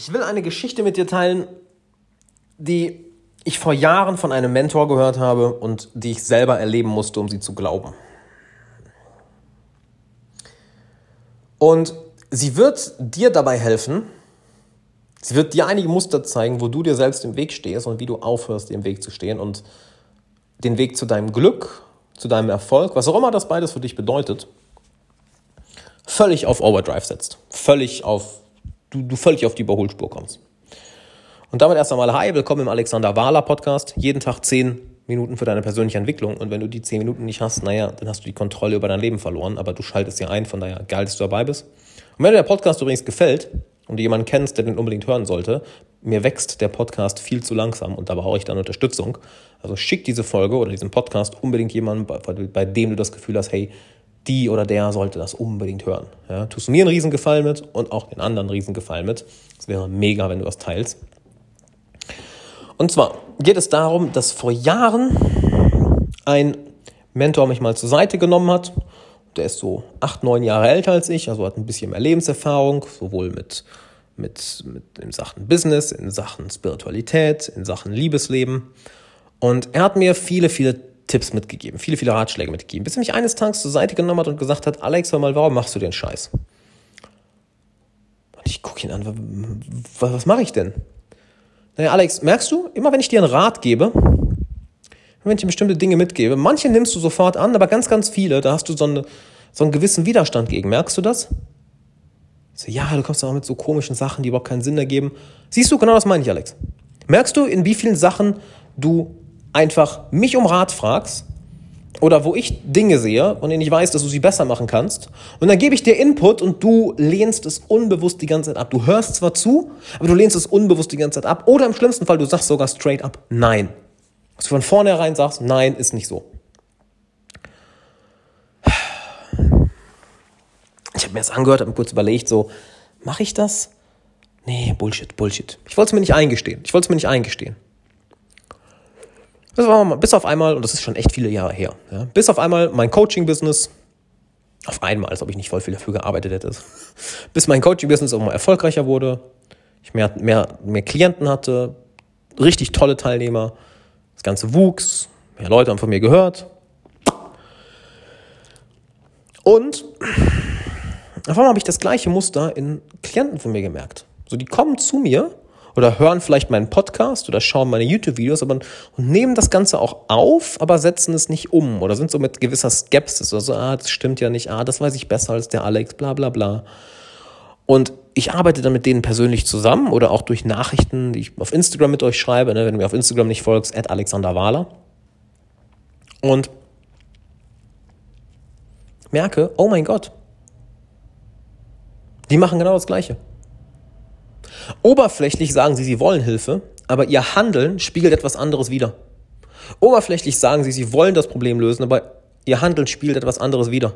Ich will eine Geschichte mit dir teilen, die ich vor Jahren von einem Mentor gehört habe und die ich selber erleben musste, um sie zu glauben. Und sie wird dir dabei helfen, sie wird dir einige Muster zeigen, wo du dir selbst im Weg stehst und wie du aufhörst, im Weg zu stehen und den Weg zu deinem Glück, zu deinem Erfolg, was auch immer das beides für dich bedeutet, völlig auf Overdrive setzt. Völlig auf du, du völlig auf die Überholspur kommst. Und damit erst einmal, hi, willkommen im Alexander Wahler Podcast. Jeden Tag zehn Minuten für deine persönliche Entwicklung. Und wenn du die zehn Minuten nicht hast, naja, dann hast du die Kontrolle über dein Leben verloren. Aber du schaltest sie ein, von daher geil, dass du dabei bist. Und wenn dir der Podcast übrigens gefällt und du jemanden kennst, der den unbedingt hören sollte, mir wächst der Podcast viel zu langsam und da brauche ich dann Unterstützung. Also schick diese Folge oder diesen Podcast unbedingt jemandem, bei, bei dem du das Gefühl hast, hey, die oder der sollte das unbedingt hören. Ja, tust du mir einen Riesengefallen mit und auch den anderen einen Riesengefallen mit. Es wäre mega, wenn du das teilst. Und zwar geht es darum, dass vor Jahren ein Mentor mich mal zur Seite genommen hat. Der ist so acht, neun Jahre älter als ich, also hat ein bisschen mehr Lebenserfahrung, sowohl mit, mit, mit in Sachen Business, in Sachen Spiritualität, in Sachen Liebesleben. Und er hat mir viele, viele Tipps mitgegeben, viele, viele Ratschläge mitgegeben, bis er mich eines Tages zur Seite genommen hat und gesagt hat, Alex, hör mal, warum machst du den Scheiß? Und ich gucke ihn an, was, was mache ich denn? Naja, Alex, merkst du, immer wenn ich dir einen Rat gebe, wenn ich dir bestimmte Dinge mitgebe, manche nimmst du sofort an, aber ganz, ganz viele, da hast du so, eine, so einen gewissen Widerstand gegen. Merkst du das? So, ja, du kommst auch mit so komischen Sachen, die überhaupt keinen Sinn ergeben. Siehst du, genau das meine ich, Alex. Merkst du, in wie vielen Sachen du einfach mich um Rat fragst oder wo ich Dinge sehe und ich weiß, dass du sie besser machen kannst und dann gebe ich dir Input und du lehnst es unbewusst die ganze Zeit ab. Du hörst zwar zu, aber du lehnst es unbewusst die ganze Zeit ab oder im schlimmsten Fall, du sagst sogar straight up nein. Dass du von vornherein sagst, nein, ist nicht so. Ich habe mir das angehört, habe mir kurz überlegt, so, mache ich das? Nee, Bullshit, Bullshit. Ich wollte es mir nicht eingestehen. Ich wollte es mir nicht eingestehen. Bis auf einmal, und das ist schon echt viele Jahre her, ja, bis auf einmal mein Coaching-Business, auf einmal, als ob ich nicht voll viel dafür gearbeitet hätte, bis mein Coaching-Business auch mal erfolgreicher wurde, ich mehr, mehr, mehr Klienten hatte, richtig tolle Teilnehmer, das Ganze wuchs, mehr Leute haben von mir gehört. Und auf einmal habe ich das gleiche Muster in Klienten von mir gemerkt. So, die kommen zu mir oder hören vielleicht meinen Podcast oder schauen meine YouTube-Videos aber, und nehmen das Ganze auch auf, aber setzen es nicht um oder sind so mit gewisser Skepsis oder so, ah, das stimmt ja nicht, ah, das weiß ich besser als der Alex, bla bla bla. Und ich arbeite dann mit denen persönlich zusammen oder auch durch Nachrichten, die ich auf Instagram mit euch schreibe, ne, wenn du mir auf Instagram nicht folgst, at Alexander Wahler. Und merke, oh mein Gott, die machen genau das Gleiche. Oberflächlich sagen sie, sie wollen Hilfe, aber ihr Handeln spiegelt etwas anderes wider. Oberflächlich sagen sie, sie wollen das Problem lösen, aber ihr Handeln spiegelt etwas anderes wider.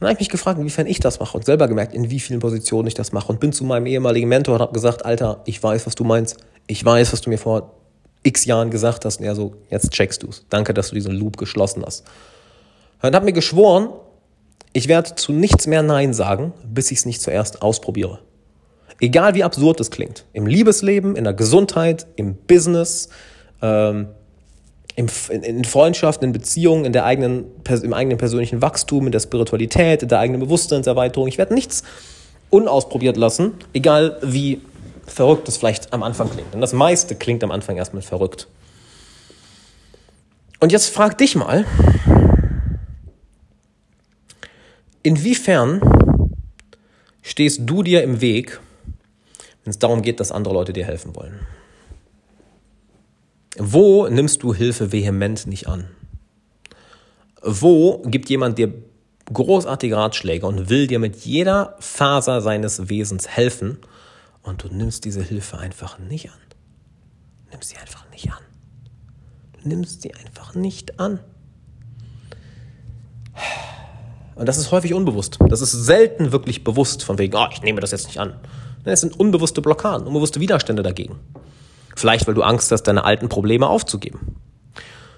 dann habe ich mich gefragt, inwiefern ich das mache und selber gemerkt, in wie vielen Positionen ich das mache und bin zu meinem ehemaligen Mentor und habe gesagt, Alter, ich weiß, was du meinst. Ich weiß, was du mir vor x Jahren gesagt hast. Und er so, jetzt checkst du es. Danke, dass du diesen Loop geschlossen hast. Und habe mir geschworen, ich werde zu nichts mehr Nein sagen, bis ich es nicht zuerst ausprobiere. Egal wie absurd es klingt. Im Liebesleben, in der Gesundheit, im Business, ähm, in, in Freundschaften, in Beziehungen, in der eigenen, im eigenen persönlichen Wachstum, in der Spiritualität, in der eigenen Bewusstseinserweiterung. Ich werde nichts unausprobiert lassen, egal wie verrückt es vielleicht am Anfang klingt. Denn das meiste klingt am Anfang erstmal verrückt. Und jetzt frag dich mal, Inwiefern stehst du dir im Weg, wenn es darum geht, dass andere Leute dir helfen wollen? Wo nimmst du Hilfe vehement nicht an? Wo gibt jemand dir großartige Ratschläge und will dir mit jeder Faser seines Wesens helfen und du nimmst diese Hilfe einfach nicht an? Nimmst sie einfach nicht an. Du nimmst sie einfach nicht an. Und das ist häufig unbewusst. Das ist selten wirklich bewusst, von wegen, oh, ich nehme das jetzt nicht an. Es sind unbewusste Blockaden, unbewusste Widerstände dagegen. Vielleicht, weil du Angst hast, deine alten Probleme aufzugeben.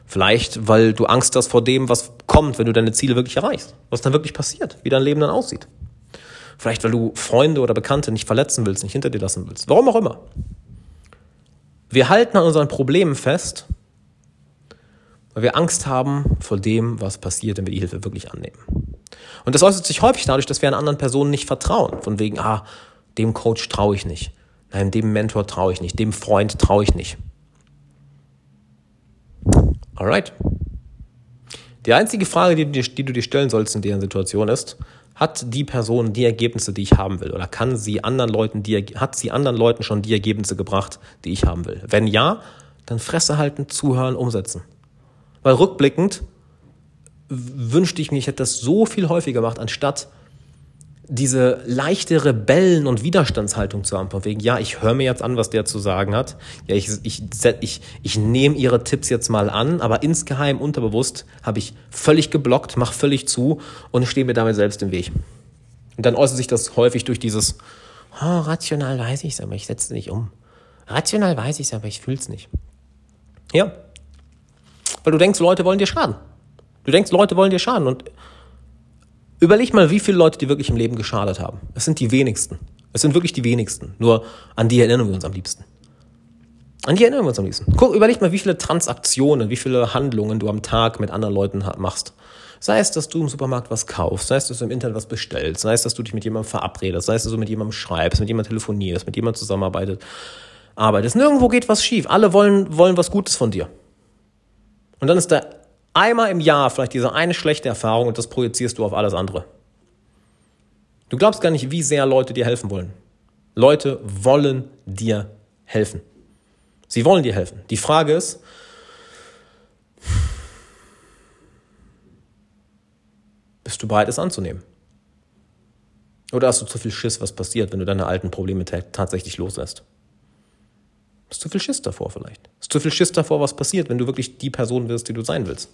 Vielleicht, weil du Angst hast vor dem, was kommt, wenn du deine Ziele wirklich erreichst. Was dann wirklich passiert, wie dein Leben dann aussieht. Vielleicht, weil du Freunde oder Bekannte nicht verletzen willst, nicht hinter dir lassen willst. Warum auch immer. Wir halten an unseren Problemen fest, weil wir Angst haben vor dem, was passiert, wenn wir die Hilfe wirklich annehmen. Und das äußert sich häufig dadurch, dass wir an anderen Personen nicht vertrauen. Von wegen, ah, dem Coach traue ich nicht. Nein, dem Mentor traue ich nicht. Dem Freund traue ich nicht. Alright. Die einzige Frage, die du, dir, die du dir stellen sollst in dieser Situation ist, hat die Person die Ergebnisse, die ich haben will? Oder kann sie anderen Leuten die, hat sie anderen Leuten schon die Ergebnisse gebracht, die ich haben will? Wenn ja, dann Fresse halten, zuhören, umsetzen. Weil rückblickend wünschte ich mir, ich hätte das so viel häufiger gemacht, anstatt diese leichte Rebellen- und Widerstandshaltung zu haben. Von wegen, ja, ich höre mir jetzt an, was der zu sagen hat. Ja, ich, ich, ich, ich nehme ihre Tipps jetzt mal an, aber insgeheim, unterbewusst, habe ich völlig geblockt, mache völlig zu und stehe mir damit selbst im Weg. Und dann äußert sich das häufig durch dieses, oh, rational weiß ich es, aber ich setze es nicht um. Rational weiß ich es, aber ich fühle es nicht. Ja. Weil du denkst, Leute wollen dir schaden. Du denkst, Leute wollen dir schaden und Überleg mal, wie viele Leute dir wirklich im Leben geschadet haben. Es sind die wenigsten. Es sind wirklich die wenigsten. Nur an die erinnern wir uns am liebsten. An die erinnern wir uns am liebsten. Guck, überleg mal, wie viele Transaktionen, wie viele Handlungen du am Tag mit anderen Leuten machst. Sei es, dass du im Supermarkt was kaufst, sei es, dass du im Internet was bestellst, sei es, dass du dich mit jemandem verabredest, sei es, dass du mit jemandem schreibst, mit jemandem telefonierst, mit jemandem zusammenarbeitest, arbeitest. Nirgendwo geht was schief. Alle wollen, wollen was Gutes von dir. Und dann ist der einmal im Jahr vielleicht diese eine schlechte Erfahrung und das projizierst du auf alles andere. Du glaubst gar nicht, wie sehr Leute dir helfen wollen. Leute wollen dir helfen. Sie wollen dir helfen. Die Frage ist, bist du bereit, es anzunehmen? Oder hast du zu viel Schiss, was passiert, wenn du deine alten Probleme tatsächlich loslässt? Hast du viel Schiss davor vielleicht? Hast du viel Schiss davor, was passiert, wenn du wirklich die Person wirst, die du sein willst?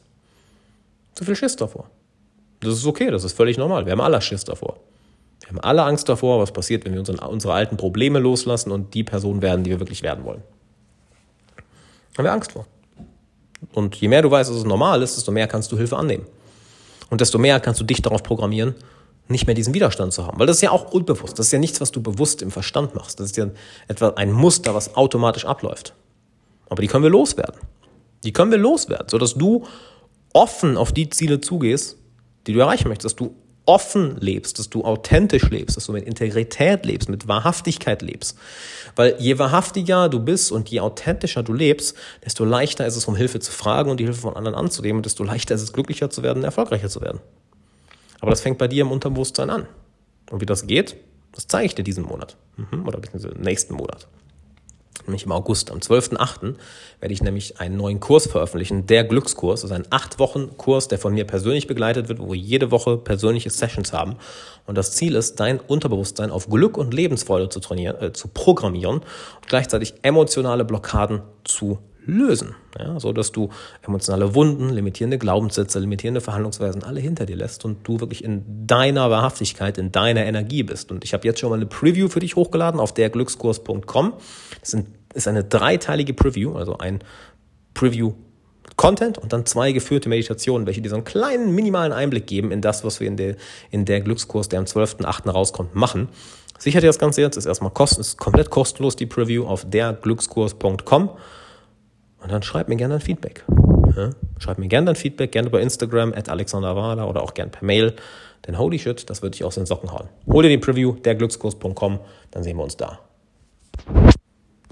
zu viel Schiss davor. Das ist okay, das ist völlig normal. Wir haben alle Schiss davor. Wir haben alle Angst davor, was passiert, wenn wir unsere, unsere alten Probleme loslassen und die Person werden, die wir wirklich werden wollen. Haben wir Angst vor. Und je mehr du weißt, dass es normal ist, desto mehr kannst du Hilfe annehmen. Und desto mehr kannst du dich darauf programmieren, nicht mehr diesen Widerstand zu haben. Weil das ist ja auch unbewusst. Das ist ja nichts, was du bewusst im Verstand machst. Das ist ja etwa ein Muster, was automatisch abläuft. Aber die können wir loswerden. Die können wir loswerden, sodass du offen auf die Ziele zugehst, die du erreichen möchtest, dass du offen lebst, dass du authentisch lebst, dass du mit Integrität lebst, mit Wahrhaftigkeit lebst. Weil je wahrhaftiger du bist und je authentischer du lebst, desto leichter ist es, um Hilfe zu fragen und die Hilfe von anderen anzunehmen und desto leichter ist es, glücklicher zu werden, erfolgreicher zu werden. Aber das fängt bei dir im Unterbewusstsein an. Und wie das geht, das zeige ich dir diesen Monat. Mhm, oder beziehungsweise nächsten Monat nämlich im August. Am 12.8. werde ich nämlich einen neuen Kurs veröffentlichen, der Glückskurs. Das ist ein acht Wochen Kurs, der von mir persönlich begleitet wird, wo wir jede Woche persönliche Sessions haben. Und das Ziel ist, dein Unterbewusstsein auf Glück und Lebensfreude zu, trainieren, äh, zu programmieren und gleichzeitig emotionale Blockaden zu lösen, ja, so dass du emotionale Wunden, limitierende Glaubenssätze, limitierende Verhandlungsweisen alle hinter dir lässt und du wirklich in deiner Wahrhaftigkeit, in deiner Energie bist. Und ich habe jetzt schon mal eine Preview für dich hochgeladen auf derglückskurs.com. Das ist eine dreiteilige Preview, also ein Preview Content und dann zwei geführte Meditationen, welche dir so einen kleinen minimalen Einblick geben in das, was wir in der, in der Glückskurs, der am 12.8. rauskommt, machen. Sichert dir das Ganze jetzt, ist erstmal kosten, ist komplett kostenlos die Preview auf derglückskurs.com. Und dann schreib mir gerne ein Feedback. Ja? Schreib mir gerne dein Feedback, gerne über Instagram, at Alexander Wahler oder auch gerne per Mail. Denn holy shit, das würde ich aus den Socken hauen. Hol dir die Preview, derglückskurs.com, dann sehen wir uns da.